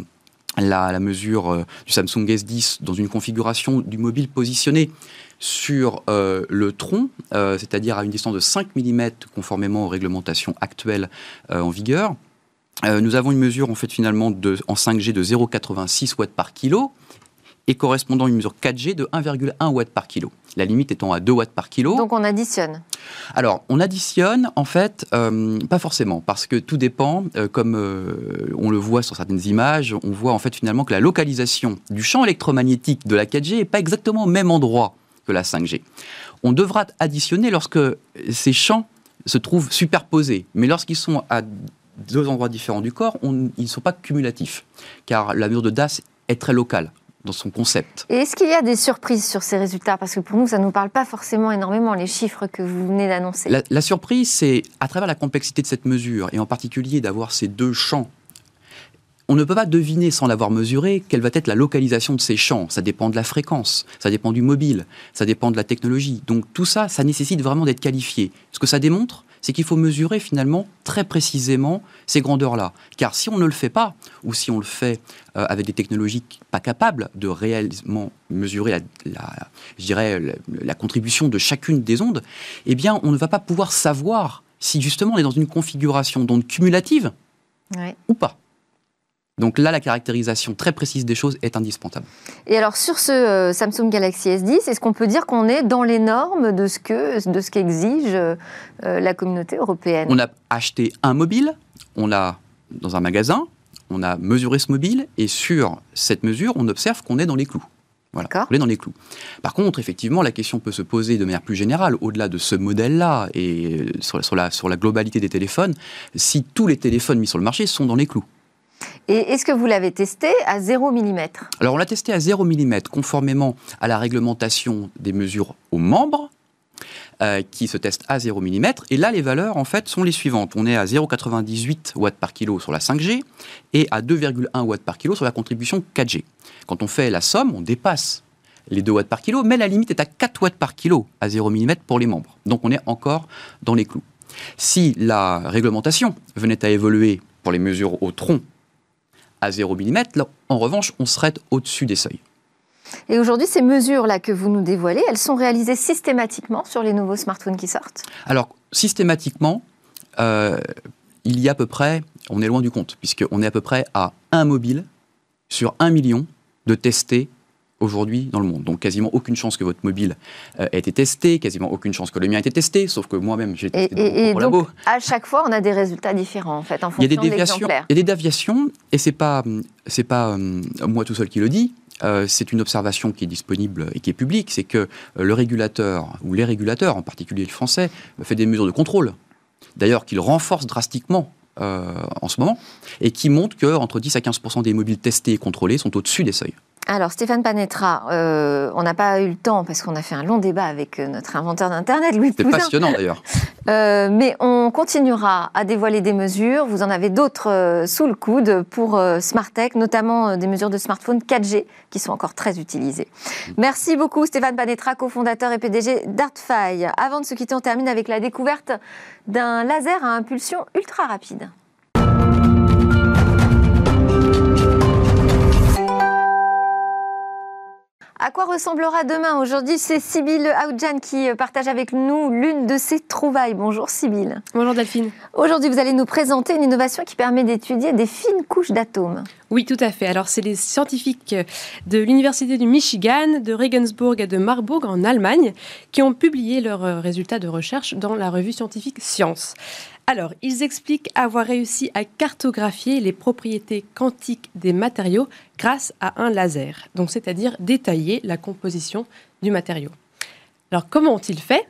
la, mesure euh, du Samsung S10 dans une configuration du mobile positionné sur le tronc, c'est-à-dire à une distance de 5 mm conformément aux réglementations actuelles en vigueur. Nous avons une mesure en fait finalement en 5G de 0,86 watts par kilo et correspondant à une mesure 4G de 1,1 watts par kilo. La limite étant à 2 watts par kilo. Donc, on additionne. Alors, on additionne, en fait, euh, pas forcément, parce que tout dépend, euh, comme euh, on le voit sur certaines images, on voit en fait finalement que la localisation du champ électromagnétique de la 4G n'est pas exactement au même endroit que la 5G. On devra additionner lorsque ces champs se trouvent superposés, mais lorsqu'ils sont à deux endroits différents du corps, on- ils ne sont pas cumulatifs, car la mesure de DAS est très locale dans son concept. Et est-ce qu'il y a des surprises sur ces résultats? Parce que pour nous, ça ne nous parle pas forcément énormément, les chiffres que vous venez d'annoncer. La, la surprise, c'est à travers la complexité de cette mesure, et en particulier d'avoir ces deux champs, on ne peut pas deviner sans l'avoir mesuré quelle va être la localisation de ces champs. Ça dépend de la fréquence, ça dépend du mobile, ça dépend de la technologie. Donc tout ça, ça nécessite vraiment d'être qualifié. Ce que ça démontre, c'est qu'il faut mesurer finalement très précisément ces grandeurs-là. Car si on ne le fait pas, ou si on le fait euh, avec des technologies pas capables de réellement mesurer la, la- je dirais, la, la contribution de chacune des ondes, eh bien, on ne va pas pouvoir savoir si justement on est dans une configuration d'onde cumulative Ouais. ou pas. Donc là, la caractérisation très précise des choses est indispensable. Et alors sur ce euh, Samsung Galaxy S10, est-ce qu'on peut dire qu'on est dans les normes de ce que de ce qu'exige euh, la communauté européenne? On a acheté un mobile, on l'a dans un magasin, on a mesuré ce mobile, et sur cette mesure, on observe qu'on est dans les clous. Voilà, on est dans les clous. Par contre, effectivement, la question peut se poser de manière plus générale, au-delà de ce modèle-là et euh, sur la, sur la globalité des téléphones, si tous les téléphones mis sur le marché sont dans les clous. Et est-ce que vous l'avez testé à 0 mm Alors, on l'a testé à 0 mm, conformément à la réglementation des mesures aux membres, euh, qui se testent à 0 mm. Et là, les valeurs, en fait, sont les suivantes. On est à 0,98 watts par kilo sur la 5G et à 2,1 watts par kilo sur la contribution 4G. Quand on fait la somme, on dépasse les 2 watts par kilo, mais la limite est à 4 watts par kilo à 0 mm pour les membres. Donc, on est encore dans les clous. Si la réglementation venait à évoluer pour les mesures au tronc à 0 mm, là, en revanche, on serait au-dessus des seuils. Et aujourd'hui, ces mesures-là que vous nous dévoilez, elles sont réalisées systématiquement sur les nouveaux smartphones qui sortent? Alors, systématiquement, euh, il y a à peu près, on est loin du compte, puisqu'on est à peu près à un mobile sur un million de testés aujourd'hui dans le monde. Donc quasiment aucune chance que votre mobile euh, ait été testé, quasiment aucune chance que le mien ait été testé, sauf que moi-même j'ai testé et- donc, labo. à chaque fois, on a des résultats différents, en fait, en Il y a des fonction de déviations, l'exemplaire. il y a des déviations, et c'est pas c'est pas euh, moi tout seul qui le dis. euh, c'est une observation qui est disponible et qui est publique, c'est que euh, le régulateur, ou les régulateurs, en particulier le français, fait des mesures de contrôle. D'ailleurs, qu'il renforce drastiquement en ce moment, et qui montre que entre 10 à 15 des mobiles testés et contrôlés sont au-dessus des seuils. Alors, Stéphane Panetra, euh, on n'a pas eu le temps parce qu'on a fait un long débat avec euh, notre inventeur d'Internet, Louis C'est passionnant d'ailleurs. Euh, mais on continuera à dévoiler des mesures. Vous en avez d'autres euh, sous le coude pour Smartech, notamment des mesures de smartphone 4G qui sont encore très utilisées. Merci beaucoup Stéphane Panetra, cofondateur et PDG d'Artfy. Avant de se quitter, on termine avec la découverte d'un laser à impulsion ultra rapide. À quoi ressemblera demain Aujourd'hui, c'est Sybille Aoudjan qui euh, partage avec nous l'une de ses trouvailles. Bonjour Sybille. Bonjour Delphine. Aujourd'hui, vous allez nous présenter une innovation qui permet d'étudier des fines couches d'atomes. Oui, tout à fait. Alors, c'est les scientifiques de l'Université du Michigan, de Regensburg et de Marburg en Allemagne qui ont publié leurs euh, résultats de recherche dans la revue scientifique Science. Alors, ils expliquent avoir réussi à cartographier les propriétés quantiques des matériaux grâce à un laser, donc c'est-à-dire détailler la composition du matériau. Alors, comment ont-ils fait?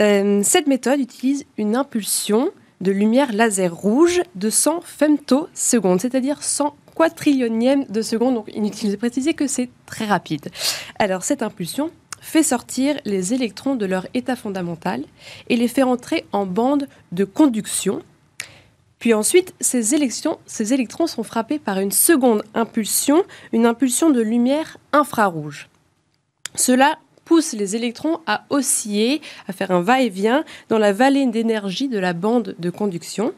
Euh, Cette méthode utilise une impulsion de lumière laser rouge de 100 femtosecondes, c'est-à-dire 100 quadrillionièmes de seconde. Donc, inutile de préciser que c'est très rapide. Alors, cette impulsion fait sortir les électrons de leur état fondamental et les fait entrer en bande de conduction. Puis ensuite, ces, électrons sont frappés par une seconde impulsion, une impulsion de lumière infrarouge. Cela pousse les électrons à osciller, à faire un va-et-vient dans la vallée d'énergie de la bande de conduction.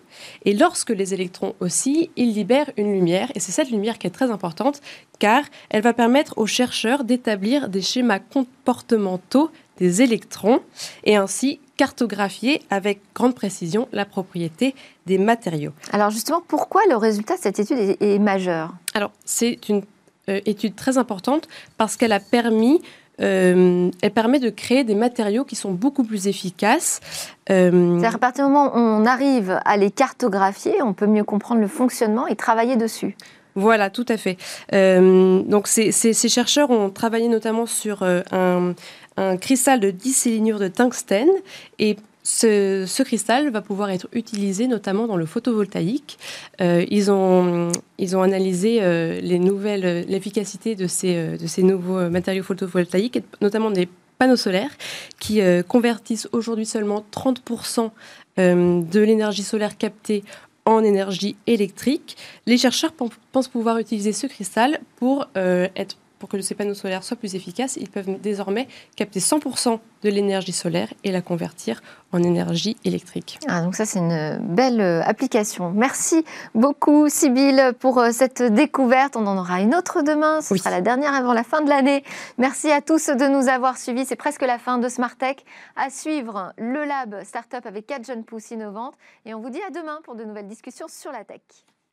Et lorsque les électrons oscillent, ils libèrent une lumière, et c'est cette lumière qui est très importante, car elle va permettre aux chercheurs d'établir des schémas comportementaux des électrons, et ainsi cartographier avec grande précision la propriété des matériaux. Alors justement, pourquoi le résultat de cette étude est, est majeur? Alors, c'est une euh, étude très importante parce qu'elle a permis, euh, elle permet de créer des matériaux qui sont beaucoup plus efficaces. Euh, C'est-à-dire à partir du moment où on arrive à les cartographier, on peut mieux comprendre le fonctionnement et travailler dessus. Voilà, tout à fait. Euh, donc, ces, ces- ces chercheurs ont travaillé notamment sur un, un cristal de 10 séléniures de tungstène et ce, cristal va pouvoir être utilisé notamment dans le photovoltaïque. Euh, ils, ont, analysé euh, euh, l'efficacité de ces, de ces nouveaux matériaux photovoltaïques, notamment des panneaux solaires, qui convertissent aujourd'hui seulement 30% euh, de l'énergie solaire captée en énergie électrique. Les chercheurs pen- pensent pouvoir utiliser ce cristal pour être pour que ces panneaux solaires soient plus efficaces, ils peuvent désormais capter 100% de l'énergie solaire et la convertir en énergie électrique. Ah, donc ça, c'est une belle euh, application. Merci beaucoup, Sybille, pour euh, cette découverte. On en aura une autre demain. Ce Oui. sera la dernière avant la fin de l'année. Merci à tous de nous avoir suivis. C'est presque la fin de Smart Tech. À suivre, le Lab Startup avec quatre jeunes pousses innovantes. Et on vous dit à demain pour de nouvelles discussions sur la tech.